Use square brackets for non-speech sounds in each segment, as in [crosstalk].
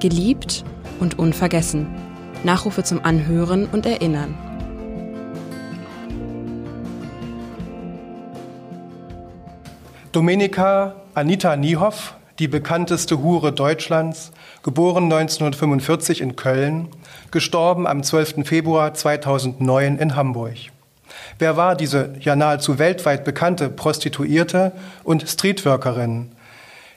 Geliebt und unvergessen. Nachrufe zum Anhören und Erinnern. Domenica Anita Niehoff, die bekannteste Hure Deutschlands, geboren 1945 in Köln, gestorben am 12. Februar 2009 in Hamburg. Wer war diese ja nahezu weltweit bekannte Prostituierte und Streetworkerin?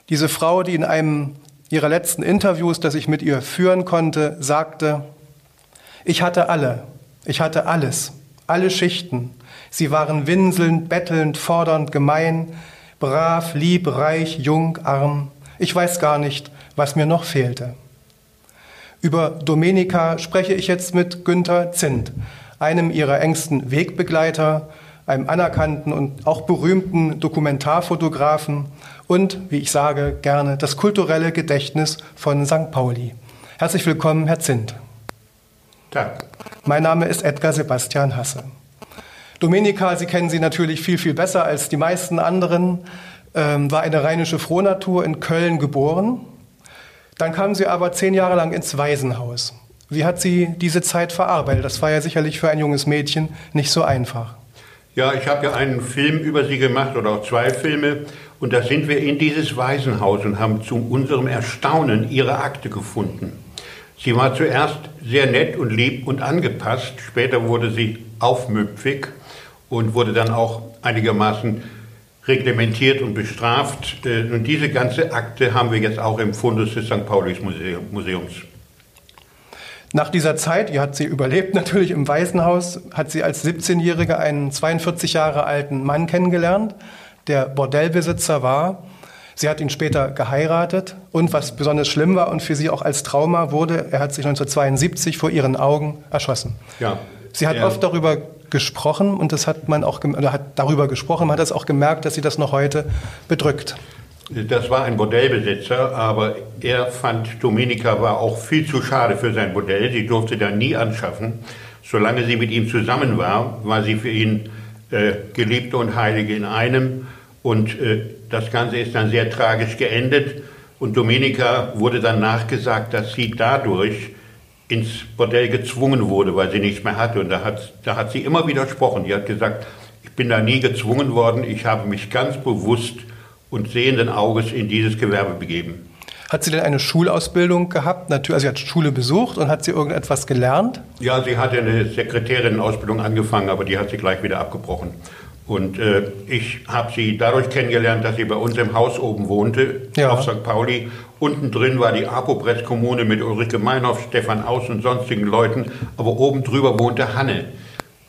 Diese Frau, die in einem ihrer letzten Interviews, das ich mit ihr führen konnte, sagte, ich hatte alle, ich hatte alles, alle Schichten. Sie waren winselnd, bettelnd, fordernd, gemein, brav, lieb, reich, jung, arm. Ich weiß gar nicht, was mir noch fehlte. Über Domenica spreche ich jetzt mit Günther Zint, einem ihrer engsten Wegbegleiter, einem anerkannten und auch berühmten Dokumentarfotografen und, wie ich sage, gerne das kulturelle Gedächtnis von St. Pauli. Herzlich willkommen, Herr Zint. Tag. Mein Name ist Edgar Sebastian Hasse. Domenica, Sie kennen sie natürlich viel, viel besser als die meisten anderen, ähm, war eine rheinische Frohnatur in Köln geboren. Dann kam sie aber zehn Jahre lang ins Waisenhaus. Wie hat sie diese Zeit verarbeitet? Das war ja sicherlich für ein junges Mädchen nicht so einfach. Ja, ich habe ja einen Film über sie gemacht oder auch zwei Filme. Und da sind wir in dieses Waisenhaus und haben zu unserem Erstaunen ihre Akte gefunden. Sie war zuerst sehr nett und lieb und angepasst. Später wurde sie aufmüpfig und wurde dann auch einigermaßen reglementiert und bestraft. Äh, und diese ganze Akte haben wir jetzt auch im Fundus des St. Paulis Museums. Nach dieser Zeit, die hat sie überlebt natürlich im Waisenhaus, hat sie als 17-Jährige einen 42 Jahre alten Mann kennengelernt, der Bordellbesitzer war. Sie hat ihn später geheiratet und was besonders schlimm war und für sie auch als Trauma wurde, er hat sich 1972 vor ihren Augen erschossen. Ja. Sie hat oft darüber gesprochen und das hat man auch oder hat darüber gesprochen, man hat das auch gemerkt, dass sie das noch heute bedrückt. Das war ein Bordellbesitzer, aber er fand, Dominika war auch viel zu schade für sein Bordell. Sie durfte da nie anschaffen. Solange sie mit ihm zusammen war, war sie für ihn äh, Geliebte und Heilige in einem. Und äh, das Ganze ist dann sehr tragisch geendet. Und Dominika wurde dann nachgesagt, dass sie dadurch ins Bordell gezwungen wurde, weil sie nichts mehr hatte. Und da hat, da hat sie immer widersprochen. Die hat gesagt, ich bin da nie gezwungen worden, ich habe mich ganz bewusst und sehenden Auges in dieses Gewerbe begeben. Hat sie denn eine Schulausbildung gehabt? Natürlich, also sie hat Schule besucht und hat sie irgendetwas gelernt? Ja, sie hatte eine Sekretärinnenausbildung angefangen, aber die hat sie gleich wieder abgebrochen. Und äh, ich habe sie dadurch kennengelernt, dass sie bei uns im Haus oben wohnte, ja. auf St. Pauli. Unten drin war die Apopress-Kommune mit Ulrike Meinhoff, Stefan Aus und sonstigen Leuten. Aber oben drüber wohnte Hanne.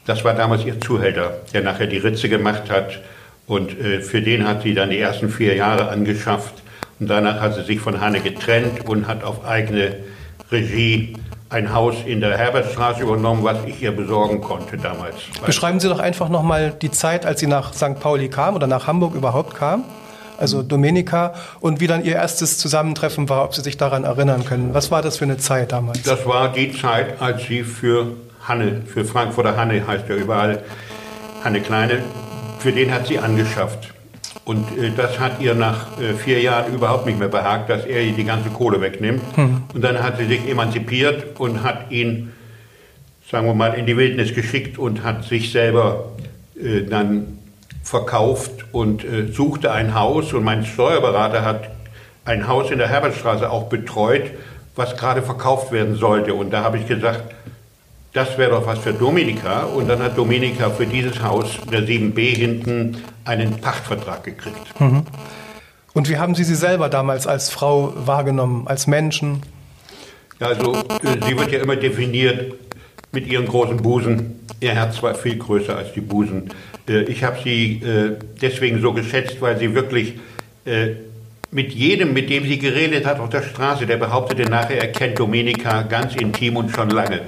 Das war damals ihr Zuhälter, der nachher die Ritze gemacht hat. Und äh, für den hat sie dann die ersten vier Jahre angeschafft. Und danach hat sie sich von Hanne getrennt und hat auf eigene Regie ein Haus in der Herbertstraße übernommen, was ich ihr besorgen konnte damals. Beschreiben Sie doch einfach nochmal die Zeit, als sie nach St. Pauli kam oder nach Hamburg überhaupt kam. Also Domenica und wie dann Ihr erstes Zusammentreffen war, ob Sie sich daran erinnern können. Was war das für eine Zeit damals? Das war die Zeit, als sie für Hanne, für Frankfurter Hanne heißt ja überall, Hanne Kleine, für den hat sie angeschafft. Und äh, das hat ihr nach äh, vier Jahren überhaupt nicht mehr behagt, dass er ihr die ganze Kohle wegnimmt. Hm. Und dann hat sie sich emanzipiert und hat ihn, sagen wir mal, in die Wildnis geschickt und hat sich selber äh, dann verkauft und äh, suchte ein Haus. Und mein Steuerberater hat ein Haus in der Herbertstraße auch betreut, was gerade verkauft werden sollte. Und da habe ich gesagt, das wäre doch was für Dominika. Und dann hat Dominika für dieses Haus, der 7b hinten, einen Pachtvertrag gekriegt. Mhm. Und wie haben Sie sie selber damals als Frau wahrgenommen, als Menschen? Also, äh, sie wird ja immer definiert mit ihren großen Busen. Ihr Herz war viel größer als die Busen. Äh, ich habe sie äh, deswegen so geschätzt, weil sie wirklich mit jedem, mit dem sie geredet hat auf der Straße, der behauptete nachher, er kennt Dominika ganz intim und schon lange.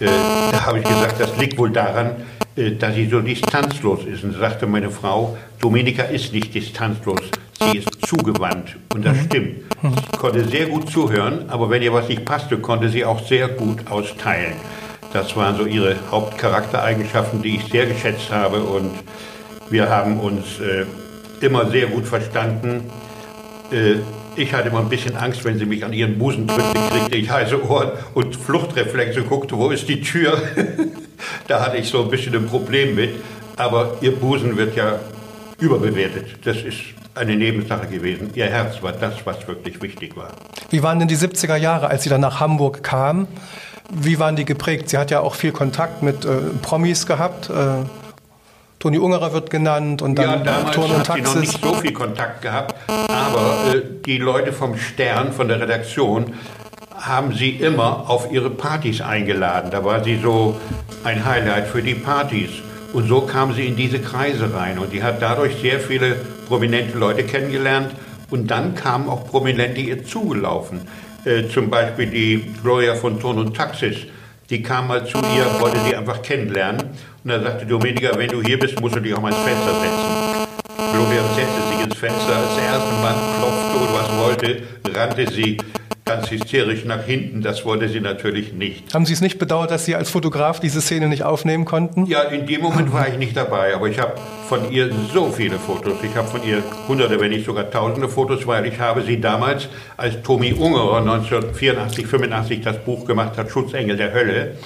Äh, da habe ich gesagt, das liegt wohl daran, äh, dass sie so distanzlos ist. Und sagte meine Frau, Dominika ist nicht distanzlos, sie ist zugewandt. Und das mhm. stimmt. Sie konnte sehr gut zuhören, aber wenn ihr was nicht passte, konnte sie auch sehr gut austeilen. Das waren so ihre Hauptcharaktereigenschaften, die ich sehr geschätzt habe. Und wir haben uns äh, immer sehr gut verstanden. Ich hatte immer ein bisschen Angst, wenn sie mich an ihren Busen drückte, kriegte ich heiße Ohren und Fluchtreflexe, guckte, wo ist die Tür? [laughs] da hatte ich so ein bisschen ein Problem mit. Aber ihr Busen wird ja überbewertet. Das ist eine Nebensache gewesen. Ihr Herz war das, was wirklich wichtig war. Wie waren denn die 70er Jahre, als sie dann nach Hamburg kam? Wie waren die geprägt? Sie hat ja auch viel Kontakt mit äh, Promis gehabt. Äh, Toni Ungerer wird genannt und dann ja, damals Turn und Taxis. sie noch nicht so viel Kontakt gehabt, aber äh, die Leute vom Stern, von der Redaktion, haben sie immer auf ihre Partys eingeladen. Da war sie so ein Highlight für die Partys. Und so kam sie in diese Kreise rein und die hat dadurch sehr viele prominente Leute kennengelernt und dann kamen auch Prominente ihr zugelaufen. Äh, zum Beispiel die Gloria von Turn und Taxis. Die kam mal zu ihr, wollte sie einfach kennenlernen. Und dann sagte Dominika, wenn du hier bist, musst du dich auch mal ins Fenster setzen. Gloria setzte sich ins Fenster, als der erste Mann klopfte und was wollte, rannte sie ganz hysterisch nach hinten. Das wollte sie natürlich nicht. Haben Sie es nicht bedauert, dass Sie als Fotograf diese Szene nicht aufnehmen konnten? Ja, in dem Moment war ich nicht dabei, aber ich habe von ihr so viele Fotos. Ich habe von ihr hunderte, wenn nicht sogar tausende Fotos, weil ich habe sie damals, als Tommy Ungerer 1984, 85 das Buch gemacht hat, Schutzengel der Hölle,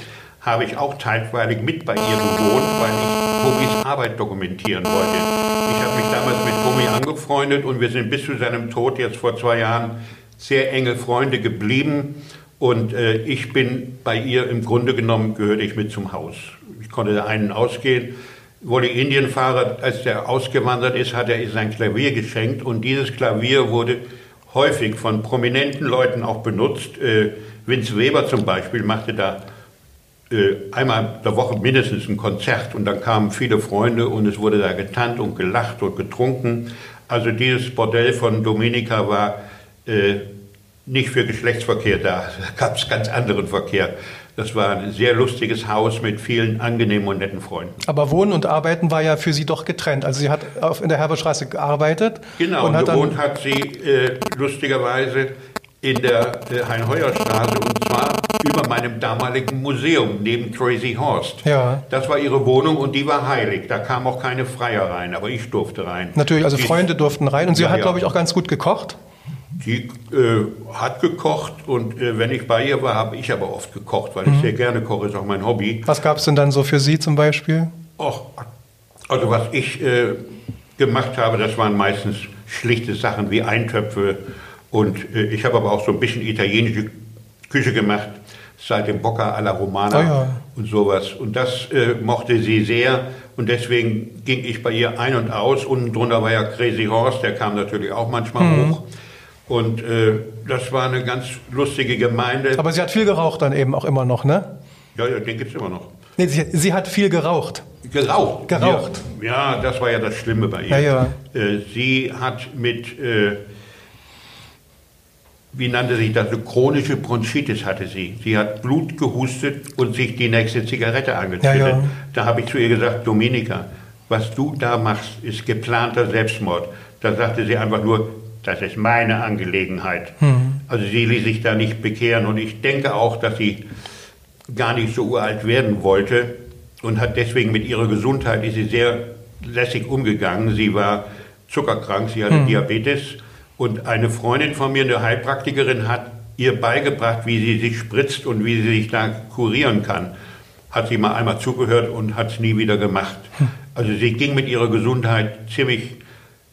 habe ich auch teilweilig mit bei ihr gewohnt, weil ich Tommys Arbeit dokumentieren wollte. Ich habe mich damals mit Tommy angefreundet und wir sind bis zu seinem Tod jetzt vor zwei Jahren sehr enge Freunde geblieben. Und äh, ich bin bei ihr im Grunde genommen, gehörte ich mit zum Haus. Ich konnte einen ausgehen. Wolle Indienfahrer, als der ausgewandert ist, hat er sein Klavier geschenkt. Und dieses Klavier wurde häufig von prominenten Leuten auch benutzt. Äh, Vince Weber zum Beispiel machte da äh, einmal der Woche mindestens ein Konzert. Und dann kamen viele Freunde und es wurde da getanzt und gelacht und getrunken. Also dieses Bordell von Dominika war äh, nicht für Geschlechtsverkehr da. Da [laughs] gab es ganz anderen Verkehr. Das war ein sehr lustiges Haus mit vielen angenehmen und netten Freunden. Aber Wohnen und Arbeiten war ja für Sie doch getrennt. Also sie hat auf, in der Herberstraße gearbeitet. Genau, und, und gewohnt hat sie äh, lustigerweise in der äh, Hein-Heuer-Straße und zwar über meinem damaligen Museum neben Crazy Horst. Ja. Das war ihre Wohnung und die war heilig. Da kam auch keine Freier rein, aber ich durfte rein. Natürlich, also die, Freunde durften rein und sie ja, hat, glaube ich, auch ganz gut gekocht. Die äh, hat gekocht und äh, wenn ich bei ihr war, habe ich aber oft gekocht, weil mhm. ich sehr gerne koche, ist auch mein Hobby. Was gab es denn dann so für Sie zum Beispiel? Och, also was ich äh, gemacht habe, das waren meistens schlichte Sachen wie Eintöpfe und äh, ich habe aber auch so ein bisschen italienische Küche gemacht, seit dem Bocca alla Romana oh ja. und sowas. Und das äh, mochte sie sehr und deswegen ging ich bei ihr ein und aus. Unten drunter war ja Crazy Horse, der kam natürlich auch manchmal mhm. hoch. Und äh, das war eine ganz lustige Gemeinde. Aber sie hat viel geraucht dann eben auch immer noch, ne? Ja, ja den gibt es immer noch. Nee, sie, sie, hat viel geraucht. Geraucht? Geraucht. Ja, ja, das war ja das Schlimme bei ihr. Ja, ja. Äh, sie hat mit, äh, wie nannte sich das, eine chronische Bronchitis hatte sie. Sie hat Blut gehustet und sich die nächste Zigarette angezündet. Ja, ja. Da habe ich zu ihr gesagt, Dominika, was du da machst, ist geplanter Selbstmord. Da sagte sie einfach nur, das ist meine Angelegenheit. Mhm. Also sie ließ sich da nicht bekehren und ich denke auch, dass sie gar nicht so uralt werden wollte und hat deswegen mit ihrer Gesundheit ist sie sehr lässig umgegangen. Sie war zuckerkrank, sie hatte mhm. Diabetes und eine Freundin von mir, eine Heilpraktikerin, hat ihr beigebracht, wie sie sich spritzt und wie sie sich da kurieren kann. Hat sie mal einmal zugehört und hat es nie wieder gemacht. Also sie ging mit ihrer Gesundheit ziemlich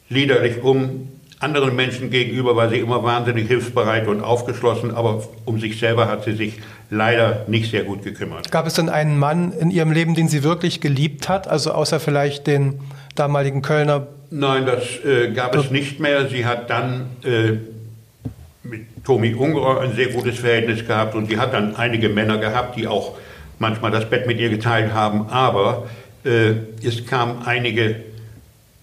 liederlich um, anderen Menschen gegenüber war sie immer wahnsinnig hilfsbereit und aufgeschlossen, aber um sich selber hat sie sich leider nicht sehr gut gekümmert. Gab es denn einen Mann in ihrem Leben, den sie wirklich geliebt hat, also außer vielleicht den damaligen Kölner? Nein, das äh, gab es nicht mehr. Sie hat dann äh, mit Tommy Ungerer ein sehr gutes Verhältnis gehabt und sie hat dann einige Männer gehabt, die auch manchmal das Bett mit ihr geteilt haben, aber äh, es kamen einige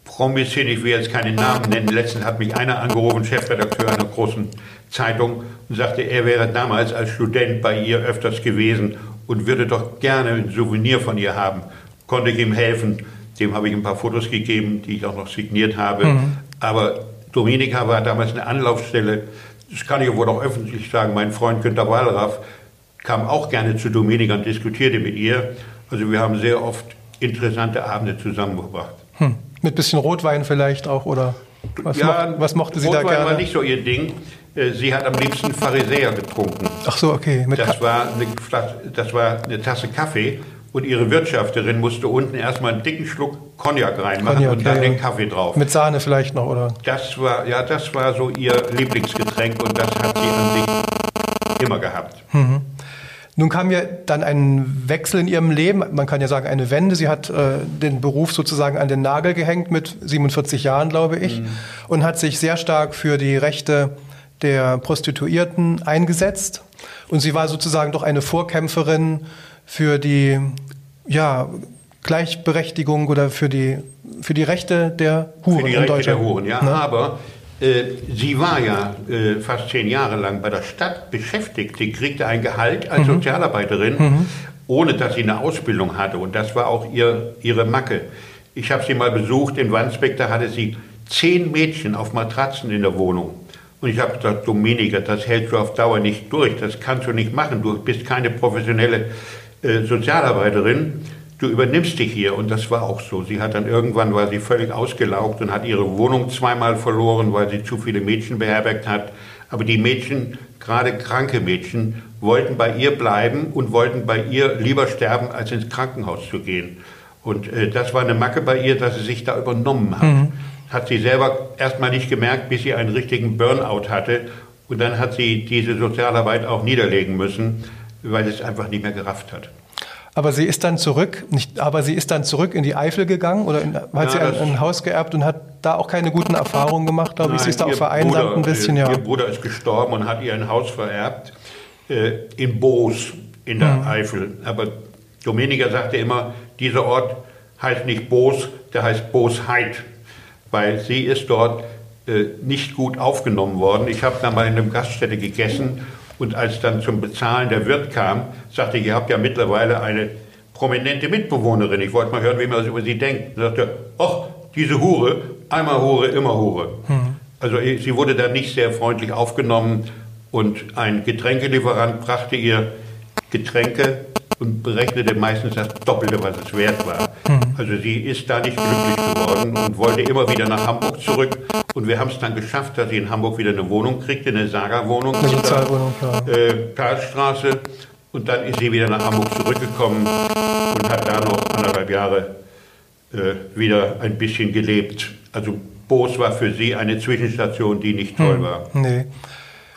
Promis hin, ich will jetzt keinen Namen nennen. Letztens hat mich einer angerufen, Chefredakteur einer großen Zeitung, und sagte, er wäre damals als Student bei ihr öfters gewesen und würde doch gerne ein Souvenir von ihr haben. Konnte ich ihm helfen. Dem habe ich ein paar Fotos gegeben, die ich auch noch signiert habe. Mhm. Aber Dominika war damals eine Anlaufstelle. Das kann ich wohl auch öffentlich sagen. Mein Freund Günter Wallraff kam auch gerne zu Dominika und diskutierte mit ihr. Also wir haben sehr oft interessante Abende zusammengebracht. Hm. Mit bisschen Rotwein vielleicht auch, oder? Was, ja, mocht, was mochte sie da Rotwein gerne? war nicht so ihr Ding. Äh, Sie hat am liebsten Pharisäer getrunken. Ach so, okay. Das Ka- war, eine, das war eine Tasse Kaffee und ihre Wirtschafterin musste unten erstmal einen dicken Schluck Cognac reinmachen Cognac, und dann ja, den. Kaffee drauf. mit Sahne vielleicht noch, oder? Das war, ja, das war so ihr Lieblingsgetränk und das hat sie an sich immer gehabt. Nun kam ja dann ein Wechsel in ihrem Leben, man kann ja sagen eine Wende. Sie hat äh, den Beruf sozusagen an den Nagel gehängt mit 47 Jahren, glaube ich, und hat sich sehr stark für die Rechte der Prostituierten eingesetzt. Und sie war sozusagen doch eine Vorkämpferin für die ja, Gleichberechtigung oder für die, für die Rechte der Huren Für die in Rechte Deutschland. der Huren, ja. Ne? Aber äh, sie war ja äh, fast zehn Jahre lang bei der Stadt beschäftigt. Sie kriegte ein Gehalt als Mhm. Sozialarbeiterin, ohne dass sie eine Ausbildung hatte. Und das war auch ihr, ihre Macke. Ich habe sie mal besucht in Wandsbek, da hatte sie zehn Mädchen auf Matratzen in der Wohnung. Und ich habe gesagt, Dominika, das hältst du auf Dauer nicht durch, das kannst du nicht machen. Du bist keine professionelle äh, Sozialarbeiterin, du übernimmst dich hier. Und das war auch so. Sie hat dann irgendwann, war sie völlig ausgelaugt und hat ihre Wohnung zweimal verloren, weil sie zu viele Mädchen beherbergt hat. Aber die Mädchen, gerade kranke Mädchen, wollten bei ihr bleiben und wollten bei ihr lieber sterben, als ins Krankenhaus zu gehen. Und äh, das war eine Macke bei ihr, dass sie sich da übernommen hat. Hat sie selber erstmal nicht gemerkt, bis sie einen richtigen Burnout hatte. Und dann hat sie diese Sozialarbeit auch niederlegen müssen, weil es einfach nicht mehr gerafft hat. Aber sie ist dann zurück, nicht, aber sie ist dann zurück in die Eifel gegangen oder in, hat Ja, sie ein, ein Haus geerbt und hat da auch keine guten Erfahrungen gemacht, glaube ich. Sie ist da auch vereinsamt Bruder, ein bisschen, äh, ja. Ihr Bruder ist gestorben und hat ihr ein Haus vererbt äh, in Boos in der Mhm. Eifel. Aber Dominika sagte immer, dieser Ort heißt nicht Boos, der heißt Boosheit, weil sie ist dort äh, nicht gut aufgenommen worden. Ich habe da mal in einer Gaststätte gegessen und als dann zum Bezahlen der Wirt kam, sagte ich, ihr habt ja mittlerweile eine prominente Mitbewohnerin. Ich wollte mal hören, wie man über sie denkt. Und sagte, ach, diese Hure, einmal Hure, immer Hure. Also eh, sie wurde da nicht sehr freundlich aufgenommen und ein Getränkelieferant brachte ihr Getränke und berechnete meistens das Doppelte, was es wert war. Also sie ist da nicht glücklich geworden und wollte immer wieder nach Hamburg zurück. Und wir haben es dann geschafft, dass sie in Hamburg wieder eine Wohnung kriegte, eine Saga-Wohnung. Eine Sozialwohnung, ja. Äh, Karlstraße. Und dann ist sie wieder nach Hamburg zurückgekommen und hat da noch anderthalb Jahre äh, wieder ein bisschen gelebt. Also Boos war für sie eine Zwischenstation, die nicht toll war. Nee.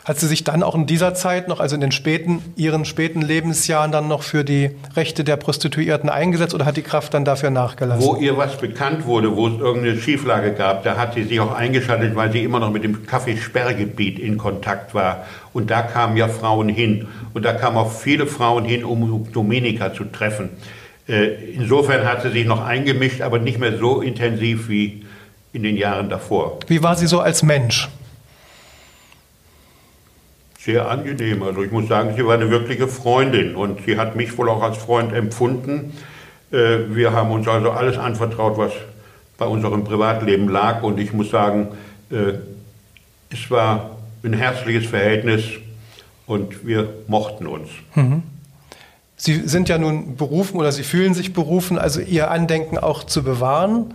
Hat sie sich dann auch in dieser Zeit noch, also in den späten, ihren späten Lebensjahren dann noch für die Rechte der Prostituierten eingesetzt oder hat die Kraft dann dafür nachgelassen? Wo ihr was bekannt wurde, wo es irgendeine Schieflage gab, da hat sie sich auch eingeschaltet, weil sie immer noch mit dem Kaffeesperrgebiet in Kontakt war. Und da kamen ja Frauen hin. Und da kamen auch viele Frauen hin, um Dominika zu treffen. Äh, Insofern hat sie sich noch eingemischt, aber nicht mehr so intensiv wie in den Jahren davor. Wie war sie so als Mensch? Sehr angenehm. Also ich muss sagen, sie war eine wirkliche Freundin und sie hat mich wohl auch als Freund empfunden. Äh, Wir haben uns also alles anvertraut, was bei unserem Privatleben lag und ich muss sagen, äh, es war ein herzliches Verhältnis und wir mochten uns. Sie sind ja nun berufen oder Sie fühlen sich berufen, also Ihr Andenken auch zu bewahren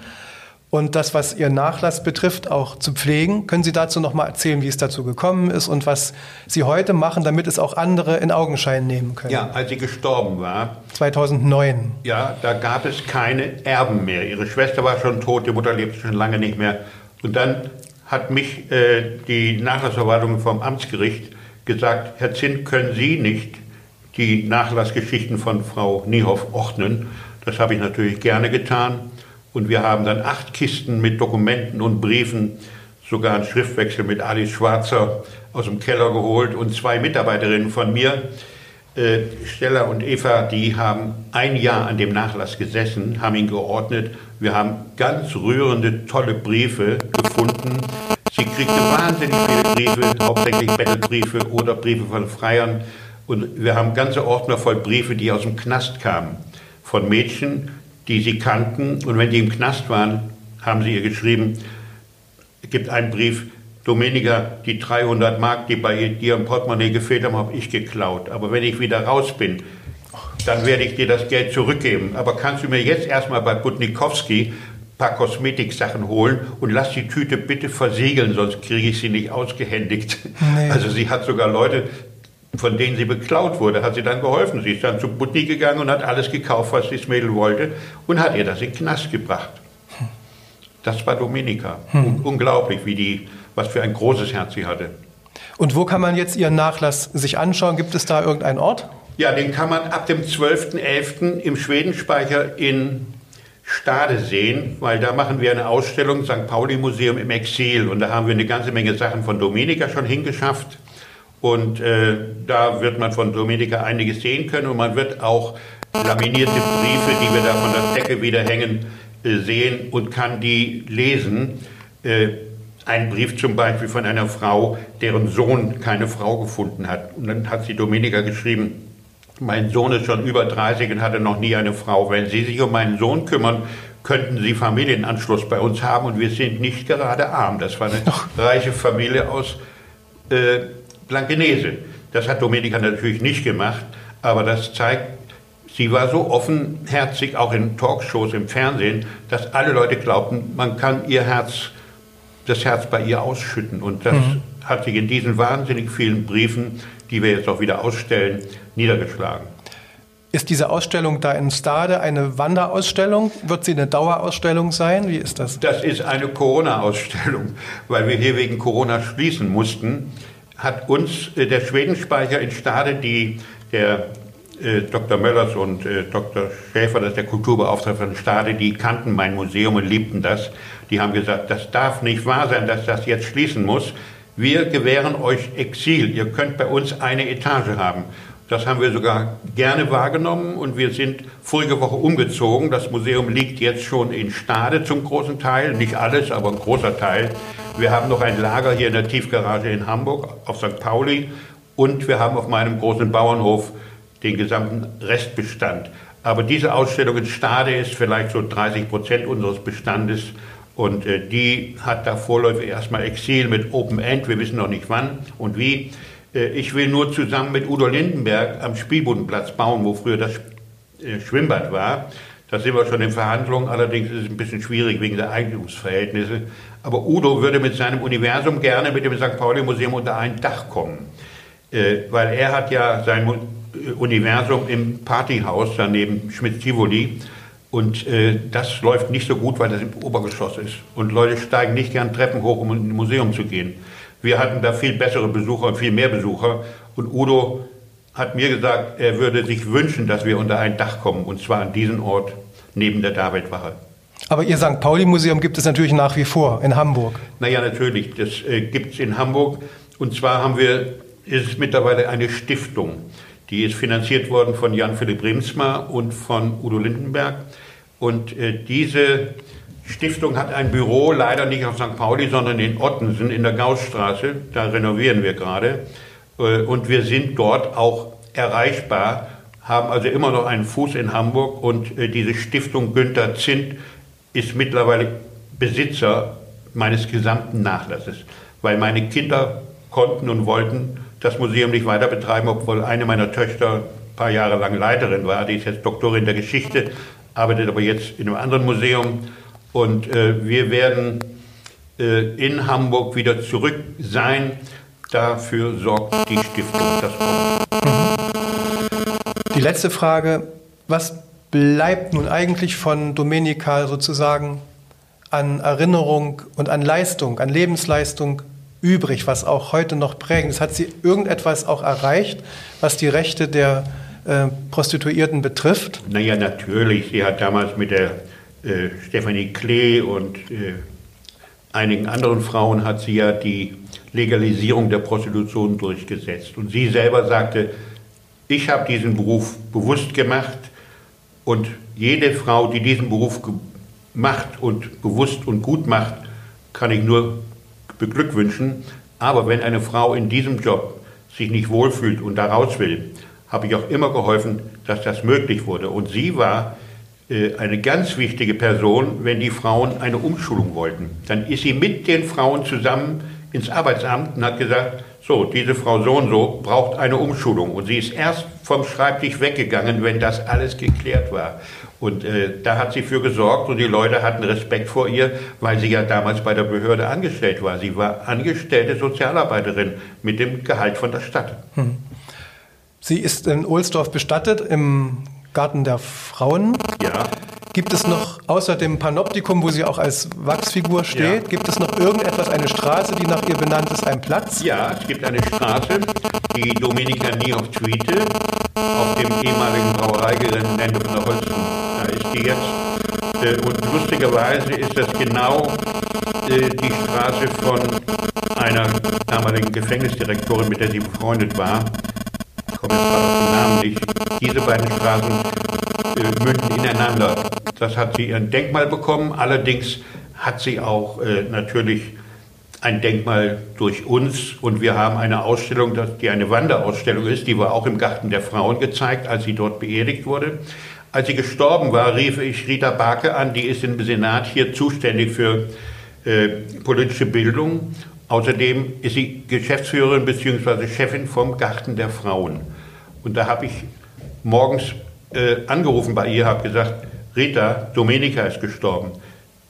und das, was Ihr Nachlass betrifft, auch zu pflegen. Können Sie dazu noch mal erzählen, wie es dazu gekommen ist und was Sie heute machen, damit es auch andere in Augenschein nehmen können? Ja, als sie gestorben war, 2009. Ja, da gab es keine Erben mehr. Ihre Schwester war schon tot, die Mutter lebte schon lange nicht mehr. Und dann hat mich äh, die Nachlassverwaltung vom Amtsgericht gesagt, Herr Zinn, können Sie nicht die Nachlassgeschichten von Frau Niehoff ordnen? Das habe ich natürlich gerne getan. Und wir haben dann acht Kisten mit Dokumenten und Briefen, sogar einen Schriftwechsel mit Alice Schwarzer aus dem Keller geholt und zwei Mitarbeiterinnen von mir, äh, Stella und Eva, die haben ein Jahr an dem Nachlass gesessen, haben ihn geordnet. Wir haben ganz rührende, tolle Briefe gefunden. Sie kriegte wahnsinnig viele Briefe, hauptsächlich Bettelbriefe oder Briefe von Freiern. Und wir haben ganze Ordner voll Briefe, die aus dem Knast kamen. Von Mädchen, die sie kannten. Und wenn die im Knast waren, haben sie ihr geschrieben, es gibt einen Brief, Dominika, die 300 Mark, die bei dir im Portemonnaie gefehlt haben, habe ich geklaut. Aber wenn ich wieder raus bin, dann werde ich dir das Geld zurückgeben. Aber kannst du mir jetzt erstmal bei Butnikowski paar Kosmetiksachen holen und lass die Tüte bitte versiegeln, sonst kriege ich sie nicht ausgehändigt. Nee. Also sie hat sogar Leute, von denen sie beklaut wurde, hat sie dann geholfen. Sie ist dann zur Boutique gegangen und hat alles gekauft, was das Mädel wollte und hat ihr das in den Knast gebracht. Das war Dominika. Hm. Unglaublich, wie die, was für ein großes Herz sie hatte. Und wo kann man jetzt Ihren Nachlass sich anschauen? Gibt es da irgendeinen Ort? Ja, den kann man ab dem 12.11. im Schwedenspeicher in Stade sehen, weil da machen wir eine Ausstellung, St. Pauli Museum im Exil. Und da haben wir eine ganze Menge Sachen von Dominika schon hingeschafft. Und äh, da wird man von Dominika einiges sehen können. Und man wird auch laminierte Briefe, die wir da von der Decke wieder hängen, äh, sehen und kann die lesen. Äh, ein Brief zum Beispiel von einer Frau, deren Sohn keine Frau gefunden hat. Und dann hat sie Dominika geschrieben, mein Sohn ist schon über 30 und hatte noch nie eine Frau. Wenn Sie sich um meinen Sohn kümmern, könnten Sie Familienanschluss bei uns haben und wir sind nicht gerade arm. Das war eine reiche Familie aus äh, Blankenese. Das hat Domenica natürlich nicht gemacht, aber das zeigt, sie war so offenherzig, auch in Talkshows im Fernsehen, dass alle Leute glaubten, man kann ihr Herz, das Herz bei ihr ausschütten. Und das mhm. hat sich in diesen wahnsinnig vielen Briefen, die wir jetzt auch wieder ausstellen, niedergeschlagen. Ist diese Ausstellung da in Stade eine Wanderausstellung? Wird sie eine Dauerausstellung sein? Wie ist das? Das ist eine Corona-Ausstellung, weil wir hier wegen Corona schließen mussten. Hat uns äh, der Schwedenspeicher in Stade, die der äh, Dr. Möllers und äh, Dr. Schäfer, das ist der Kulturbeauftragte von Stade, die kannten mein Museum und liebten das. Die haben gesagt, das darf nicht wahr sein, dass das jetzt schließen muss. Wir gewähren euch Exil. Ihr könnt bei uns eine Etage haben. Das haben wir sogar gerne wahrgenommen und wir sind vorige Woche umgezogen. Das Museum liegt jetzt schon in Stade zum großen Teil, nicht alles, aber ein großer Teil. Wir haben noch ein Lager hier in der Tiefgarage in Hamburg auf St. Pauli und wir haben auf meinem großen Bauernhof den gesamten Restbestand. Aber diese Ausstellung in Stade ist vielleicht so 30 Prozent unseres Bestandes und äh, die hat da vorläufig erstmal Exil mit Open End. Wir wissen noch nicht wann und wie. Äh, ich will nur zusammen mit Udo Lindenberg am Spielbodenplatz bauen, wo früher das äh, Schwimmbad war. Da sind wir schon in Verhandlungen, allerdings ist es ein bisschen schwierig wegen der Eigentumsverhältnisse. Aber Udo würde mit seinem Universum gerne mit dem St. Pauli Museum unter ein Dach kommen. Äh, weil er hat ja sein Universum im Partyhaus daneben Schmidt-Tivoli. Und äh, das läuft nicht so gut, weil das im Obergeschoss ist. Und Leute steigen nicht gern Treppen hoch, um ins Museum zu gehen. Wir hatten da viel bessere Besucher viel mehr Besucher. Und Udo hat mir gesagt, er würde sich wünschen, dass wir unter ein Dach kommen. Und zwar an diesen Ort neben der Davidwache. Aber Ihr St. Pauli-Museum gibt es natürlich nach wie vor in Hamburg. Naja, natürlich. Das äh, gibt es in Hamburg. Und zwar haben wir, ist es mittlerweile eine Stiftung. Die ist finanziert worden von Jan-Philipp Remsmar und von Udo Lindenberg. Und äh, diese Stiftung hat ein Büro, leider nicht auf St. Pauli, sondern in Ottensen in der Gaussstraße. Da renovieren wir gerade. Äh, und wir sind dort auch erreichbar, haben also immer noch einen Fuß in Hamburg. Und äh, diese Stiftung Günther Zint ist mittlerweile Besitzer meines gesamten Nachlasses, weil meine Kinder konnten und wollten das Museum nicht weiter betreiben, obwohl eine meiner Töchter ein paar Jahre lang Leiterin war. Die ist jetzt Doktorin der Geschichte, arbeitet aber jetzt in einem anderen Museum. Und äh, wir werden äh, in Hamburg wieder zurück sein. Dafür sorgt die Stiftung. Das kommt. Die letzte Frage. Was bleibt nun eigentlich von Domenica sozusagen an Erinnerung und an Leistung, an Lebensleistung übrig, was auch heute noch prägend ist? Hat sie irgendetwas auch erreicht, was die Rechte der äh, Prostituierten betrifft? Naja, natürlich. Sie hat damals mit der äh, Stefanie Klee und äh, einigen anderen Frauen hat sie ja die Legalisierung der Prostitution durchgesetzt. Und sie selber sagte, ich habe diesen Beruf bewusst gemacht und jede Frau, die diesen Beruf macht und bewusst und gut macht, kann ich nur beglückwünschen. Aber wenn eine Frau in diesem Job sich nicht wohlfühlt und da raus will, habe ich auch immer geholfen, dass das möglich wurde. Und sie war äh, eine ganz wichtige Person, wenn die Frauen eine Umschulung wollten. Dann ist sie mit den Frauen zusammen ins Arbeitsamt und hat gesagt, so, diese Frau so und so braucht eine Umschulung. Und sie ist erst vom Schreibtisch weggegangen, wenn das alles geklärt war. Und äh, da hat sie für gesorgt und die Leute hatten Respekt vor ihr, weil sie ja damals bei der Behörde angestellt war. Sie war angestellte Sozialarbeiterin mit dem Gehalt von der Stadt. Hm. Sie ist in Ohlsdorf bestattet im Garten der Frauen. Ja. Gibt es noch außer dem Panoptikum, wo sie auch als Wachsfigur steht, ja. gibt es noch irgendetwas, eine Straße, die nach ihr benannt ist, ein Platz? Ja, es gibt eine Straße, die Dominika Niehoff-Tweete, auf dem ehemaligen Brauereigelände von der Holzen. Da ist die jetzt. Äh, und lustigerweise ist das genau äh, die Straße von einer damaligen Gefängnisdirektorin, mit der sie befreundet war. Ich komme jetzt gerade auf den Namen nicht. Diese beiden Straßen äh, münden ineinander. Das hat sie ein Denkmal bekommen. Allerdings hat sie auch äh, natürlich ein Denkmal durch uns und wir haben eine Ausstellung, die eine Wanderausstellung ist, die war auch im Garten der Frauen gezeigt, als sie dort beerdigt wurde. Als sie gestorben war, rief ich Rita Barke an, die ist im Senat hier zuständig für äh, politische Bildung. Außerdem ist sie Geschäftsführerin bzw. Chefin vom Garten der Frauen. Und da habe ich morgens äh, angerufen bei ihr, habe gesagt, Rita, Domenica ist gestorben.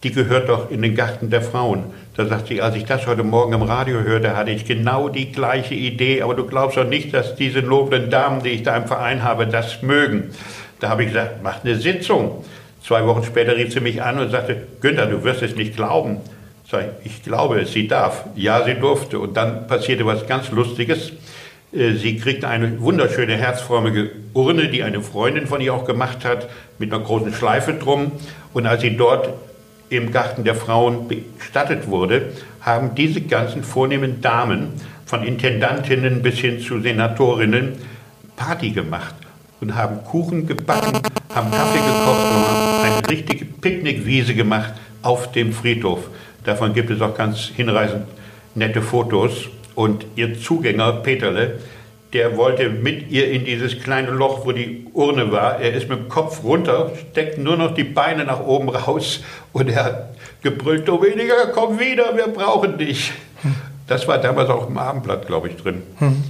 Die gehört doch in den Garten der Frauen. Da sagt sie, als ich das heute Morgen im Radio hörte, hatte ich genau die gleiche Idee, aber du glaubst doch nicht, dass diese noblen Damen, die ich da im Verein habe, das mögen. Da habe ich gesagt, mach eine Sitzung. Zwei Wochen später rief sie mich an und sagte, Günther, du wirst es nicht glauben. Ich, ich glaube sie darf. Ja, sie durfte. Und dann passierte was ganz Lustiges. Äh, sie kriegte eine wunderschöne herzförmige Urne, die eine Freundin von ihr auch gemacht hat, mit einer großen Schleife drum. Und als sie dort im Garten der Frauen bestattet wurde, haben diese ganzen vornehmen Damen, von Intendantinnen bis hin zu Senatorinnen, Party gemacht und haben Kuchen gebacken, haben Kaffee gekocht und haben eine richtige Picknickwiese gemacht auf dem Friedhof. Davon gibt es auch ganz hinreichend nette Fotos. Und ihr Zugänger, Peterle, der wollte mit ihr in dieses kleine Loch, wo die Urne war. Er ist mit dem Kopf runter, steckt nur noch die Beine nach oben raus und er hat gebrüllt, Dominika, komm wieder, wir brauchen dich. Das war damals auch im Abendblatt, glaube ich, drin. Hm.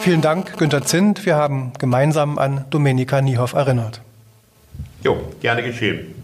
Vielen Dank, Günter Zint. Wir haben gemeinsam an Domenika Niehoff erinnert. Jo, gerne geschehen.